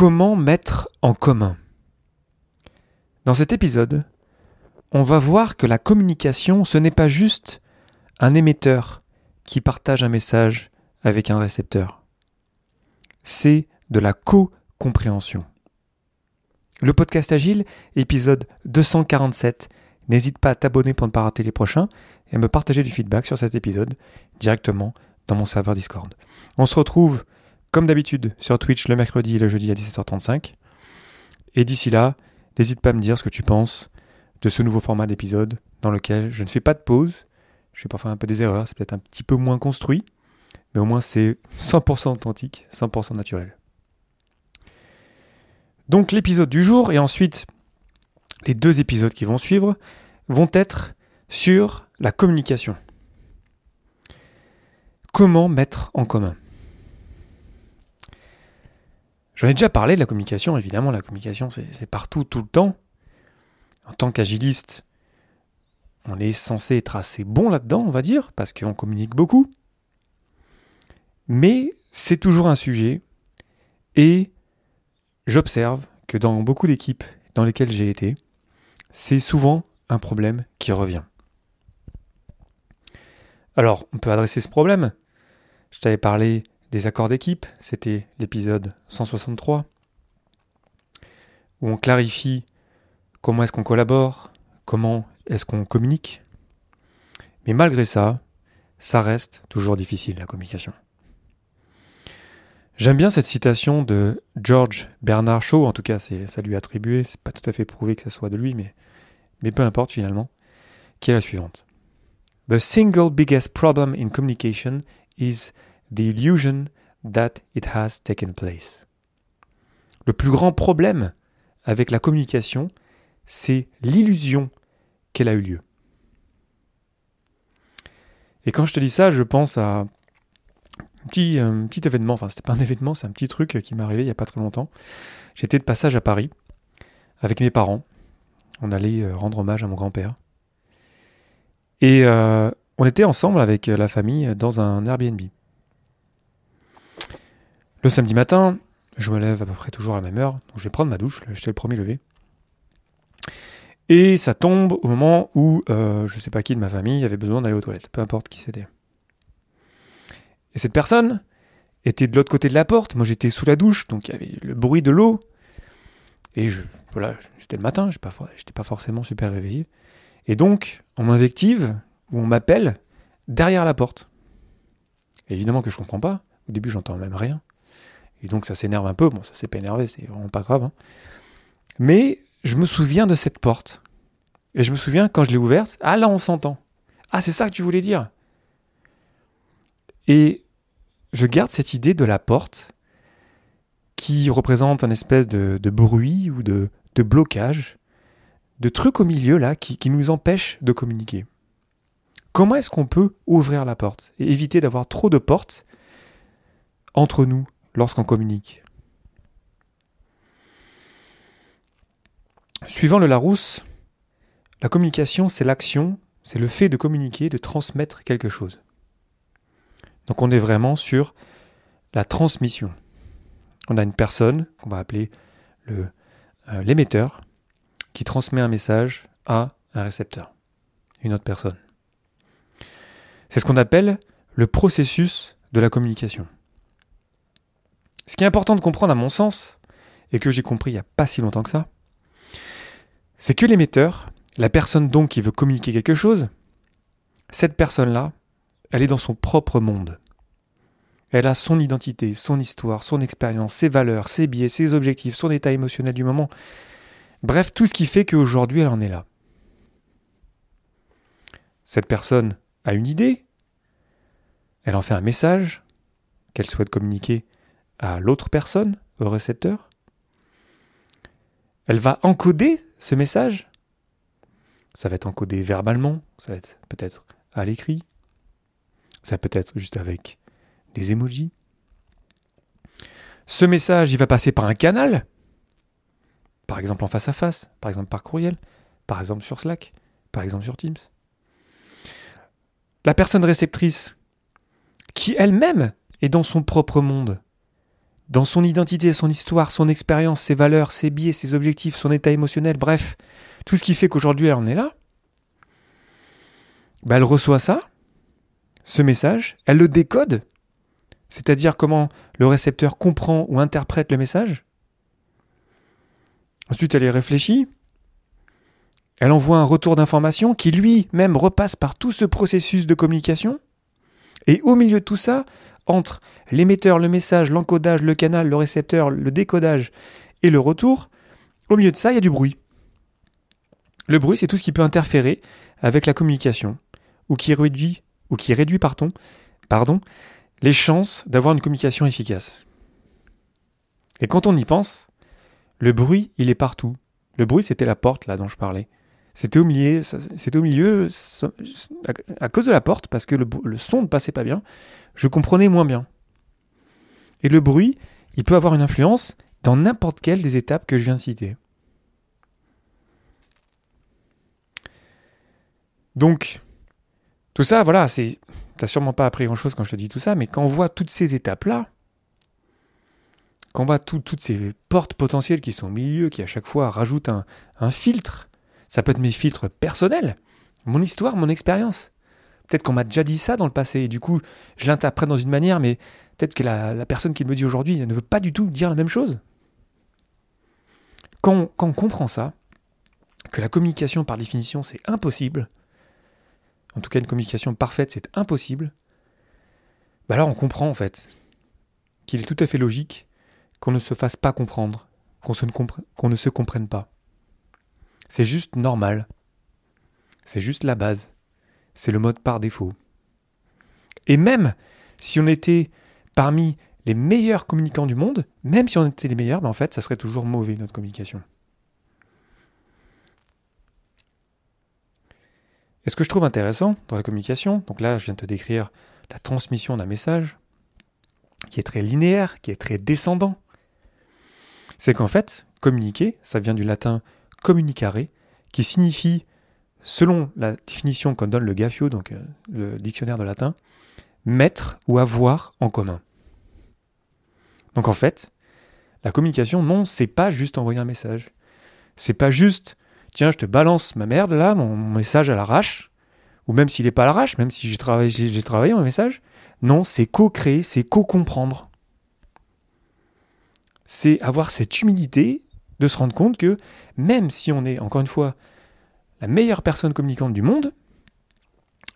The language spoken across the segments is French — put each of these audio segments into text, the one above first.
Comment mettre en commun Dans cet épisode, on va voir que la communication, ce n'est pas juste un émetteur qui partage un message avec un récepteur. C'est de la co-compréhension. Le podcast Agile, épisode 247. N'hésite pas à t'abonner pour ne pas rater les prochains et me partager du feedback sur cet épisode directement dans mon serveur Discord. On se retrouve comme d'habitude sur Twitch le mercredi et le jeudi à 17h35. Et d'ici là, n'hésite pas à me dire ce que tu penses de ce nouveau format d'épisode dans lequel je ne fais pas de pause. Je fais parfois un peu des erreurs, c'est peut-être un petit peu moins construit, mais au moins c'est 100% authentique, 100% naturel. Donc l'épisode du jour et ensuite les deux épisodes qui vont suivre vont être sur la communication. Comment mettre en commun? J'en ai déjà parlé de la communication, évidemment, la communication c'est partout, tout le temps. En tant qu'agiliste, on est censé être assez bon là-dedans, on va dire, parce qu'on communique beaucoup. Mais c'est toujours un sujet, et j'observe que dans beaucoup d'équipes dans lesquelles j'ai été, c'est souvent un problème qui revient. Alors, on peut adresser ce problème. Je t'avais parlé des accords d'équipe, c'était l'épisode 163, où on clarifie comment est-ce qu'on collabore, comment est-ce qu'on communique. Mais malgré ça, ça reste toujours difficile, la communication. J'aime bien cette citation de George Bernard Shaw, en tout cas c'est, ça lui attribué, c'est pas tout à fait prouvé que ce soit de lui, mais, mais peu importe finalement, qui est la suivante. The single biggest problem in communication is the illusion that it has taken place. Le plus grand problème avec la communication, c'est l'illusion qu'elle a eu lieu. Et quand je te dis ça, je pense à un petit, événement, enfin c'était pas un événement, c'est un petit truc qui m'est arrivé il n'y a pas très longtemps. J'étais de passage à Paris avec mes parents. On allait euh, rendre hommage à mon grand-père. Et euh, on était ensemble avec la famille dans un Airbnb. Le samedi matin, je me lève à peu près toujours à la même heure, donc je vais prendre ma douche, j'étais le premier levé. Et ça tombe au moment où euh, je ne sais pas qui de ma famille avait besoin d'aller aux toilettes, peu importe qui c'était. Et cette personne était de l'autre côté de la porte, moi j'étais sous la douche, donc il y avait le bruit de l'eau. Et voilà, c'était le matin, je n'étais pas forcément super réveillé. Et donc, on m'invective, ou on m'appelle, derrière la porte. évidemment que je comprends pas, au début j'entends même rien. Et donc ça s'énerve un peu. Bon, ça s'est pas énervé, c'est vraiment pas grave. Hein. Mais je me souviens de cette porte. Et je me souviens quand je l'ai ouverte, ah là on s'entend. Ah c'est ça que tu voulais dire. Et je garde cette idée de la porte qui représente un espèce de, bruit ou de, blocage, de trucs au milieu là qui, nous empêchent de communiquer. Comment est-ce qu'on peut ouvrir la porte et éviter d'avoir trop de portes entre nous lorsqu'on communique. Suivant le Larousse, la communication, c'est l'action, c'est le fait de communiquer, de transmettre quelque chose. Donc on est vraiment sur la transmission. On a une personne qu'on va appeler le, euh, l'émetteur qui transmet un message à un récepteur, une autre personne. C'est ce qu'on appelle le processus de la communication. Ce qui est important de comprendre à mon sens, et que j'ai compris il n'y a pas si longtemps que ça, c'est que l'émetteur, la personne donc qui veut communiquer quelque chose, cette personne-là, elle est dans son propre monde. Elle a son identité, son histoire, son expérience, ses valeurs, ses biais, ses objectifs, son état émotionnel du moment. Bref, tout ce qui fait qu'aujourd'hui elle en est là. Cette personne a une idée, elle en fait un message qu'elle souhaite communiquer à l'autre personne, au récepteur. Elle va encoder ce message. Ça va être encodé verbalement, ça va être peut-être à l'écrit, ça peut être juste avec des emojis. Ce message, il va passer par un canal, par exemple en face à face, par exemple par courriel, par exemple sur Slack, par exemple sur Teams. La personne réceptrice, qui elle-même est dans son propre monde, dans son identité, son histoire, son expérience, ses valeurs, ses biais, ses objectifs, son état émotionnel, bref, tout ce qui fait qu'aujourd'hui elle en est là, bah, elle reçoit ça, ce message, elle le décode, c'est-à-dire comment le récepteur comprend ou interprète le message. Ensuite, elle y réfléchit. Elle envoie un retour d'information qui lui-même repasse par tout ce processus de communication. Et au milieu de tout ça, entre l'émetteur, le message, l'encodage, le canal, le récepteur, le décodage et le retour, au milieu de ça, il y a du bruit. Le bruit, c'est tout ce qui peut interférer avec la communication, ou qui réduit, ou qui réduit pardon, pardon, les chances d'avoir une communication efficace. Et quand on y pense, le bruit, il est partout. Le bruit, c'était la porte là dont je parlais. C'était au milieu, c'était au milieu à cause de la porte, parce que le, son ne passait pas bien, je comprenais moins bien. Et le bruit, il peut avoir une influence dans n'importe quelle des étapes que je viens de citer. Donc, tout ça, voilà, c'est. T'as sûrement pas appris grand chose quand je te dis tout ça, mais quand on voit toutes ces étapes-là, quand on voit toutes ces portes potentielles qui sont au milieu, qui à chaque fois rajoutent un filtre, ça peut être mes filtres personnels, mon histoire, mon expérience. Peut-être qu'on m'a déjà dit ça dans le passé, et du coup, je l'interprète dans une manière, mais peut-être que la, personne qui me dit aujourd'hui ne veut pas du tout dire la même chose. Quand, on comprend ça, que la communication par définition c'est impossible, en tout cas une communication parfaite c'est impossible, bah alors on comprend en fait qu'il est tout à fait logique qu'on ne se fasse pas comprendre, qu'on qu'on ne se comprenne pas. C'est juste normal. C'est juste la base c'est le mode par défaut. Et même si on était parmi les meilleurs communicants du monde, même si on était les meilleurs, ben en fait, ça serait toujours mauvais notre communication. Et ce que je trouve intéressant dans la communication, donc là je viens de te décrire la transmission d'un message, qui est très linéaire, qui est très descendant, c'est qu'en fait, communiquer, ça vient du latin communicare, qui signifie selon la définition qu'en donne le Gaffio, donc euh, le dictionnaire de latin, mettre ou avoir en commun. Donc en fait, la communication, non, c'est pas juste envoyer un message. C'est pas juste, tiens, je te balance ma merde là, mon, message à l'arrache, ou même s'il n'est pas à l'arrache, même si j'ai travaillé, j'ai travaillé mon message. Non, c'est co-créer, c'est co-comprendre. C'est avoir cette humilité de se rendre compte que même si on est, encore une fois, la meilleure personne communicante du monde,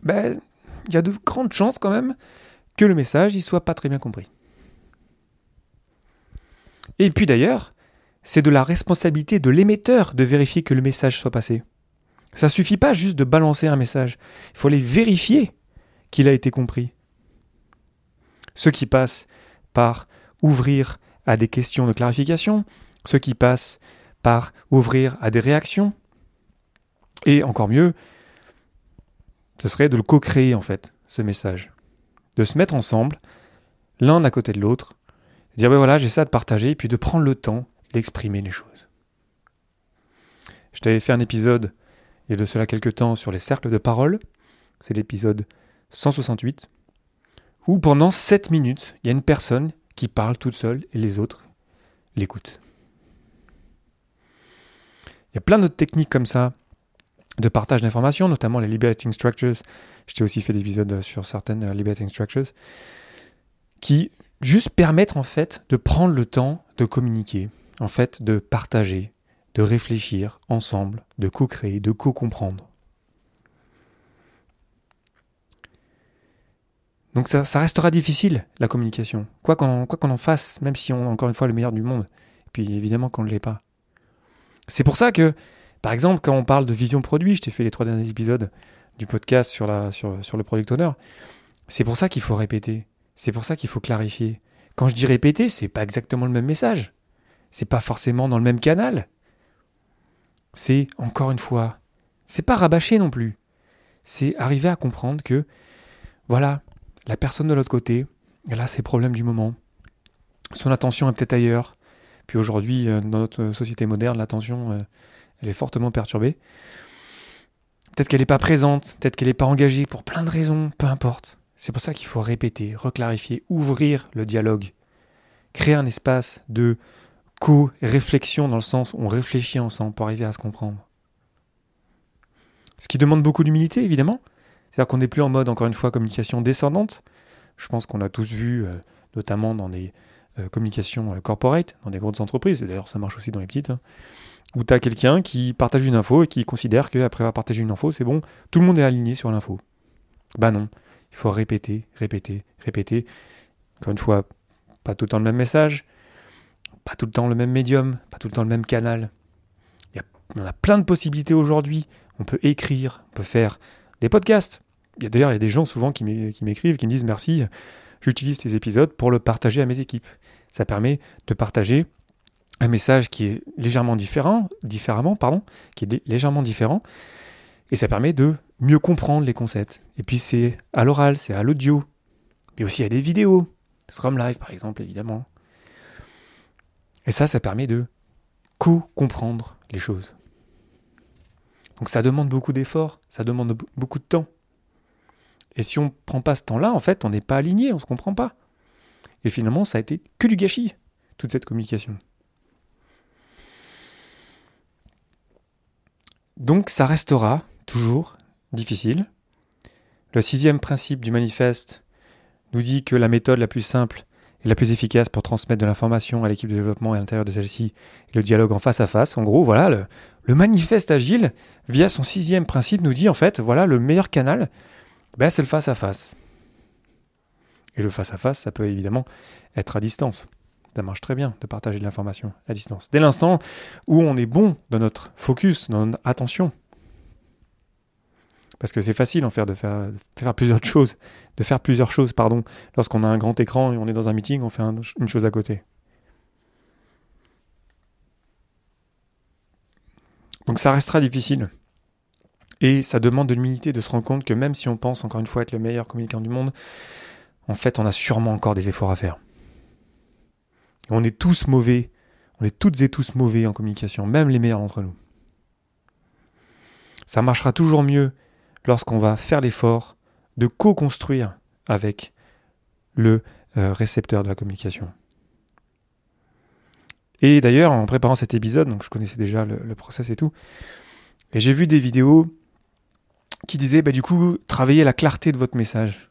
ben, il y a de grandes chances quand même que le message ne soit pas très bien compris. Et puis d'ailleurs, c'est de la responsabilité de l'émetteur de vérifier que le message soit passé. Ça suffit pas juste de balancer un message, il faut aller vérifier qu'il a été compris. Ce qui passe par ouvrir à des questions de clarification, ce qui passe par ouvrir à des réactions, et encore mieux, ce serait de le co-créer en fait, ce message. De se mettre ensemble, l'un à côté de l'autre, dire ben voilà, j'essaie de partager, et puis de prendre le temps d'exprimer les choses. Je t'avais fait un épisode, il y a de cela quelques temps, sur les cercles de parole. C'est l'épisode 168, où pendant 7 minutes, il y a une personne qui parle toute seule et les autres l'écoutent. Il y a plein d'autres techniques comme ça de partage d'informations, notamment les liberating structures. Je t'ai aussi fait des épisodes sur certaines euh, liberating structures qui juste permettent en fait de prendre le temps de communiquer, en fait de partager, de réfléchir ensemble, de co-créer, de co-comprendre. Donc ça, ça, restera difficile, la communication. Quoi qu'on en fasse, même si on encore une fois le meilleur du monde. Et puis évidemment qu'on ne l'est pas. C'est pour ça que par exemple, quand on parle de vision produit, je t'ai fait les trois derniers épisodes du podcast sur, la, le product owner, c'est pour ça qu'il faut répéter. C'est pour ça qu'il faut clarifier. Quand je dis répéter, c'est pas exactement le même message. C'est pas forcément dans le même canal. C'est, encore une fois, c'est pas rabâcher non plus. C'est arriver à comprendre que, voilà, la personne de l'autre côté, elle a ses problèmes du moment. Son attention est peut-être ailleurs. Puis aujourd'hui, euh, dans notre société moderne, l'attention, euh, elle est fortement perturbée. Peut-être qu'elle n'est pas présente, peut-être qu'elle n'est pas engagée pour plein de raisons, peu importe. C'est pour ça qu'il faut répéter, reclarifier, ouvrir le dialogue. créer un espace de co-réflexion dans le sens où on réfléchit ensemble pour arriver à se comprendre. Ce qui demande beaucoup d'humilité, évidemment. C'est-à-dire qu'on n'est plus en mode, encore une fois, communication descendante. Je pense qu'on a tous vu, euh, notamment dans des euh, communications euh, corporate, dans des grosses entreprises, d'ailleurs ça marche aussi dans les petites, hein, où tu as quelqu'un qui partage une info et qui considère qu'après avoir partagé une info, c'est bon, tout le monde est aligné sur l'info. Bah non, il faut répéter, répéter, répéter. Encore une fois, pas tout le temps le même message, pas tout le temps le même médium, pas tout le temps le même canal. Il y a, on a plein de possibilités aujourd'hui. On peut écrire, on peut faire des podcasts. D'ailleurs il y a des gens souvent qui m'écrivent, qui me disent merci, j'utilise tes épisodes pour le partager à mes équipes. Ça permet de partager un message qui est légèrement différent, différemment, pardon, qui est légèrement différent, et ça permet de mieux comprendre les concepts. Et puis c'est à l'oral, c'est à l'audio, mais aussi à des vidéos, Scrum Live par exemple, évidemment. Et ça, ça permet de co-comprendre les choses. Donc ça demande beaucoup d'efforts, ça demande beaucoup de temps. Et si on ne prend pas ce temps-là, en fait, on n'est pas aligné, on ne se comprend pas. Et finalement, ça a été que du gâchis, toute cette communication. Donc ça restera toujours difficile. Le sixième principe du manifeste nous dit que la méthode la plus simple et la plus efficace pour transmettre de l'information à l'équipe de développement et à l'intérieur de celle-ci est le dialogue en face à face. En gros, voilà, le, le manifeste agile, via son sixième principe, nous dit en fait, voilà, le meilleur canal, ben, c'est le face-à-face. Et le face-à-face, ça peut évidemment être à distance. Ça marche très bien de partager de l'information à distance. Dès l'instant où on est bon dans notre focus, dans notre attention. Parce que c'est facile en faire de faire, faire plusieurs choses, de faire plusieurs choses, pardon. Lorsqu'on a un grand écran et on est dans un meeting, on fait une chose à côté. Donc ça restera difficile. Et ça demande de l'humilité de se rendre compte que même si on pense encore une fois être le meilleur communicant du monde, en fait on a sûrement encore des efforts à faire. On est tous mauvais, on est toutes et tous mauvais en communication, même les meilleurs d'entre nous. Ça marchera toujours mieux lorsqu'on va faire l'effort de co-construire avec le euh, récepteur de la communication. Et d'ailleurs, en préparant cet épisode, donc je connaissais déjà le, le process et tout, j'ai vu des vidéos qui disait bah, du coup, travaillez la clarté de votre message.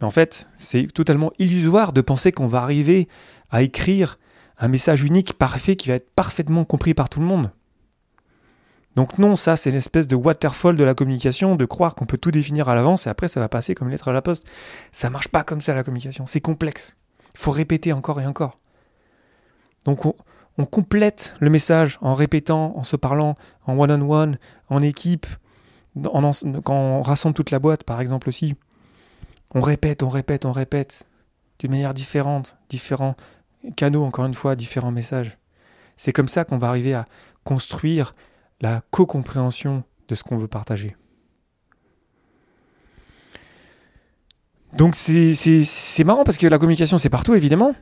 Mais en fait, c'est totalement illusoire de penser qu'on va arriver à écrire un message unique, parfait, qui va être parfaitement compris par tout le monde. Donc non, ça c'est une espèce de waterfall de la communication, de croire qu'on peut tout définir à l'avance et après ça va passer comme une lettre à la poste. Ça marche pas comme ça la communication, c'est complexe. Il faut répéter encore et encore. Donc on, on complète le message en répétant, en se parlant, en one-on-one, en équipe, quand on rassemble toute la boîte, par exemple aussi, on répète, on répète, on répète, d'une manière différente, différents canaux, encore une fois, différents messages. C'est comme ça qu'on va arriver à construire la co-compréhension de ce qu'on veut partager. Donc c'est marrant parce que la communication c'est partout évidemment,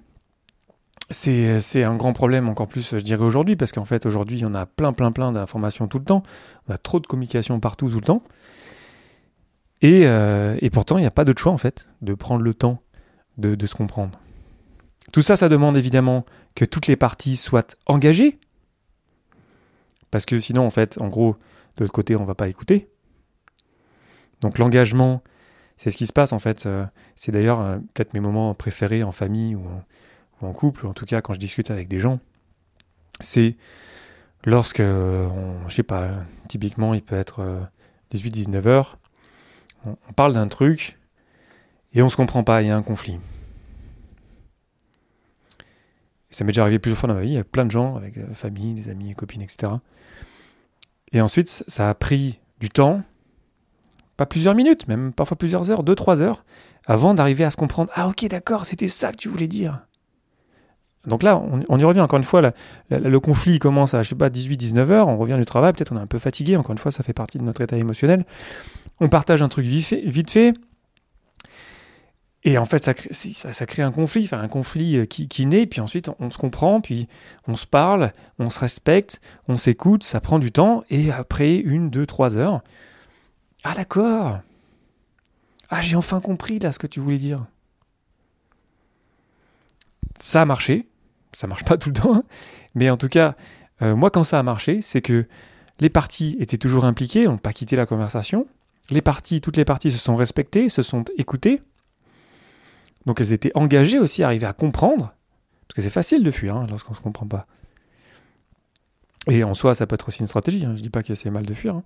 c'est un grand problème encore plus, je dirais, aujourd'hui, parce qu'en fait, aujourd'hui, on a plein, plein, plein d'informations tout le temps. On a trop de communication partout, tout le temps. Et, euh, pourtant, il n'y a pas d'autre choix, en fait, de prendre le temps de, se comprendre. Tout ça, ça demande évidemment que toutes les parties soient engagées. Parce que sinon, en fait, en gros, de l'autre côté, on ne va pas écouter. Donc l'engagement, c'est ce qui se passe, en fait. Euh, c'est d'ailleurs euh, peut-être mes moments préférés en famille ou en en couple, ou en tout cas quand je discute avec des gens, c'est lorsque, on, je sais pas, typiquement il peut être 18-19 euh, heures, on, parle d'un truc et on se comprend pas, il y a un conflit. Ça m'est déjà arrivé plusieurs fois dans ma vie, il y a plein de gens, avec euh, famille, des amis, copines, etc. Et ensuite, ça a pris du temps, pas plusieurs minutes, même parfois plusieurs heures, deux, trois heures, avant d'arriver à se comprendre. Ah ok, d'accord, c'était ça que tu voulais dire. Donc là, on, y revient encore une fois, le conflit commence à, je sais pas, 18-19 heures, on revient du travail, peut-être on est un peu fatigué, encore une fois, ça fait partie de notre état émotionnel. On partage un truc vite fait, et en fait, ça crée, un conflit, enfin un conflit euh, qui, qui, naît, puis ensuite on, se comprend, puis on se parle, on se respecte, on s'écoute, ça prend du temps, et après une, deux, trois heures, ah d'accord, ah j'ai enfin compris là ce que tu voulais dire. ça a marché. Ça marche pas tout le temps, mais en tout cas, euh, moi, quand ça a marché, c'est que les parties étaient toujours impliquées, n'ont pas quitté la conversation. Les parties, toutes les parties se sont respectées, se sont écoutées. Donc elles étaient engagées aussi, arrivées à comprendre. Parce que c'est facile de fuir hein, lorsqu'on ne se comprend pas. Et en soi, ça peut être aussi une stratégie. Hein. Je ne dis pas que c'est mal de fuir. Hein.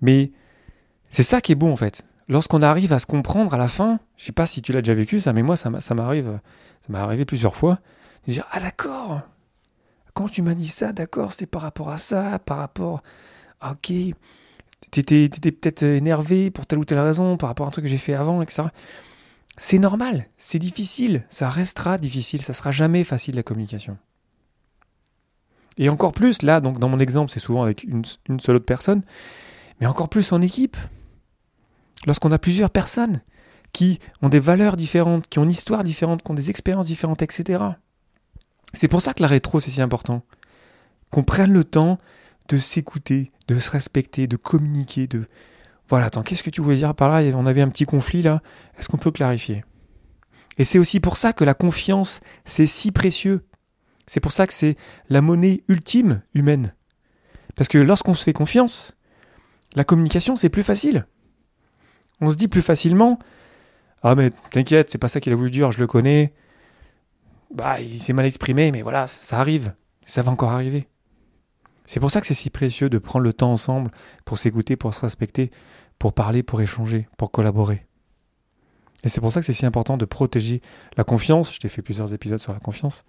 Mais c'est ça qui est bon en fait. Lorsqu'on arrive à se comprendre à la fin, je sais pas si tu l'as déjà vécu ça, mais moi ça m'arrive, ça m'est arrivé plusieurs fois, dire ah d'accord, quand tu m'as dit ça, d'accord, c'était par rapport à ça, par rapport, ah, ok, t'étais étais, peut-être énervé pour telle ou telle raison, par rapport à un truc que j'ai fait avant, etc. C'est normal, c'est difficile, ça restera difficile, ça sera jamais facile la communication. Et encore plus, là, donc dans mon exemple, c'est souvent avec une seule autre personne, mais encore plus en équipe. Lorsqu'on a plusieurs personnes qui ont des valeurs différentes, qui ont une histoire différente, qui ont des expériences différentes, etc. C'est pour ça que la rétro, c'est si important. Qu'on prenne le temps de s'écouter, de se respecter, de communiquer, de... Voilà, attends, qu'est-ce que tu voulais dire par là? On avait un petit conflit là. Est-ce qu'on peut clarifier? Et c'est aussi pour ça que la confiance, c'est si précieux. C'est pour ça que c'est la monnaie ultime humaine. Parce que lorsqu'on se fait confiance, la communication, c'est plus facile. On se dit plus facilement Ah, mais t'inquiète, c'est pas ça qu'il a voulu dire, je le connais, bah, il s'est mal exprimé, mais voilà, ça arrive. Ça va encore arriver. C'est pour ça que c'est si précieux de prendre le temps ensemble pour s'écouter, pour se respecter, pour parler, pour échanger, pour collaborer. Et c'est pour ça que c'est si important de protéger la confiance. Je t'ai fait plusieurs épisodes sur la confiance.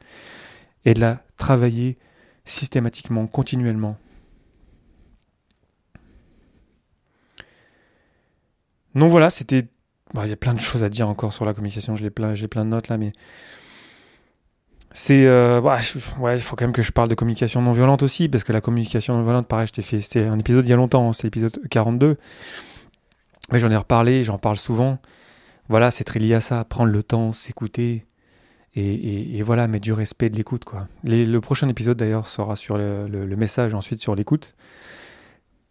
Et de la travailler systématiquement, continuellement. Donc voilà, c'était. Bah, il y a plein de choses à dire encore sur la communication. J'ai plein, plein de notes là, mais c'est euh, ouais, il faut quand même que je parle de communication non violente aussi parce que la communication non violente pareil je t'ai fait c'était un épisode il y a longtemps hein, c'est l'épisode 42 mais j'en ai reparlé j'en parle souvent. Voilà c'est très lié à ça prendre le temps s'écouter et, et, voilà mettre du respect de l'écoute quoi. Le prochain épisode d'ailleurs sera sur le, le message ensuite sur l'écoute.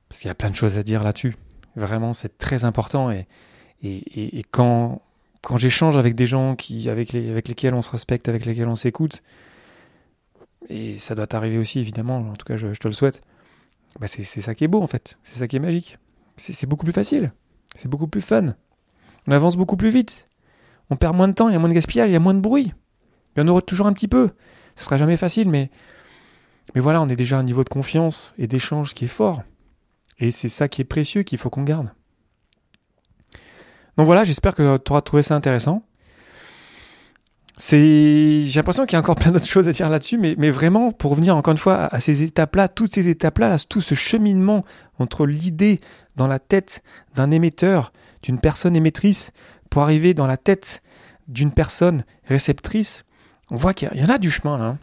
Parce qu'il y a plein de choses à dire là-dessus. Vraiment c'est très important et, et quand quand j'échange avec des gens qui, avec, les, avec lesquels on se respecte, avec lesquels on s'écoute, et ça doit t'arriver aussi évidemment, en tout cas je, te le souhaite, bah c'est ça qui est beau en fait, c'est ça qui est magique. C'est beaucoup plus facile, c'est beaucoup plus fun, on avance beaucoup plus vite, on perd moins de temps, il y a moins de gaspillage, il y a moins de bruit. Il y en aura toujours un petit peu, ce sera jamais facile, mais, mais voilà, on est déjà à un niveau de confiance et d'échange qui est fort. Et c'est ça qui est précieux qu'il faut qu'on garde. Donc voilà, j'espère que tu auras trouvé ça intéressant. C'est, j'ai l'impression qu'il y a encore plein d'autres choses à dire là-dessus, mais, mais vraiment, pour revenir encore une fois à, ces étapes-là, toutes ces étapes-là, tout ce cheminement entre l'idée dans la tête d'un émetteur, d'une personne émettrice, pour arriver dans la tête d'une personne réceptrice, on voit qu'il y, en a du chemin là. Hein.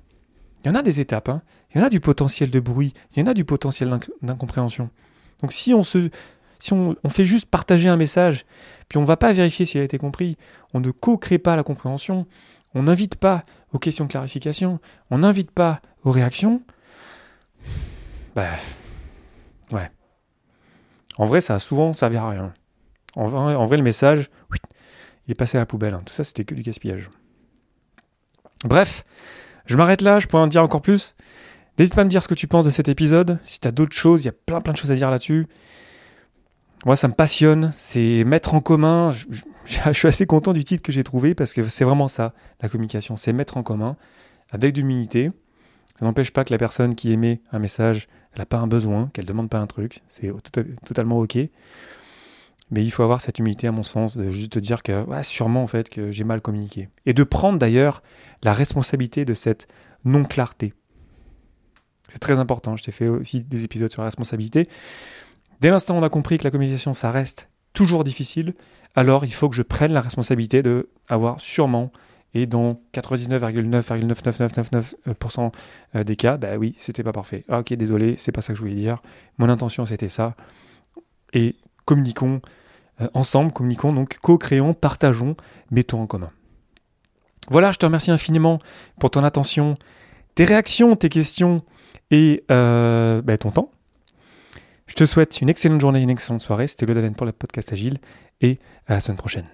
Il y en a des étapes, hein. il y en a du potentiel de bruit, il y en a du potentiel d'incompréhension. Donc si on se, si on, fait juste partager un message puis on ne va pas vérifier s'il a été compris. On ne co-crée pas la compréhension. On n'invite pas aux questions de clarification. On n'invite pas aux réactions. Bah, ouais. En vrai, ça a souvent servi à rien. En vrai, le message, il est passé à la poubelle. Hein. Tout ça, c'était que du gaspillage. Bref, je m'arrête là. Je pourrais en dire encore plus. N'hésite pas à me dire ce que tu penses de cet épisode. Si tu as d'autres choses, il y a plein plein de choses à dire là-dessus. Moi, ça me passionne. C'est mettre en commun. Je, suis assez content du titre que j'ai trouvé parce que c'est vraiment ça, la communication. C'est mettre en commun avec d'humilité. Ça n'empêche pas que la personne qui émet un message, elle n'a pas un besoin, qu'elle ne demande pas un truc. C'est totalement OK. Mais il faut avoir cette humilité, à mon sens, de juste dire que, sûrement, en fait, que j'ai mal communiqué. Et de prendre d'ailleurs la responsabilité de cette non-clarté. C'est très important. Je t'ai fait aussi des épisodes sur la responsabilité. Dès l'instant où on a compris que la communication, ça reste toujours difficile, alors il faut que je prenne la responsabilité de avoir sûrement et dans 99,99999% euh, des cas, bah oui, c'était pas parfait. Ah, ok, désolé, c'est pas ça que je voulais dire. Mon intention c'était ça. Et communiquons euh, ensemble, communiquons donc, co-créons, partageons, mettons en commun. Voilà, je te remercie infiniment pour ton attention, tes réactions, tes questions et euh, bah, ton temps. Je te souhaite une excellente journée, une excellente soirée. C'était le Daven pour le podcast Agile et à la semaine prochaine.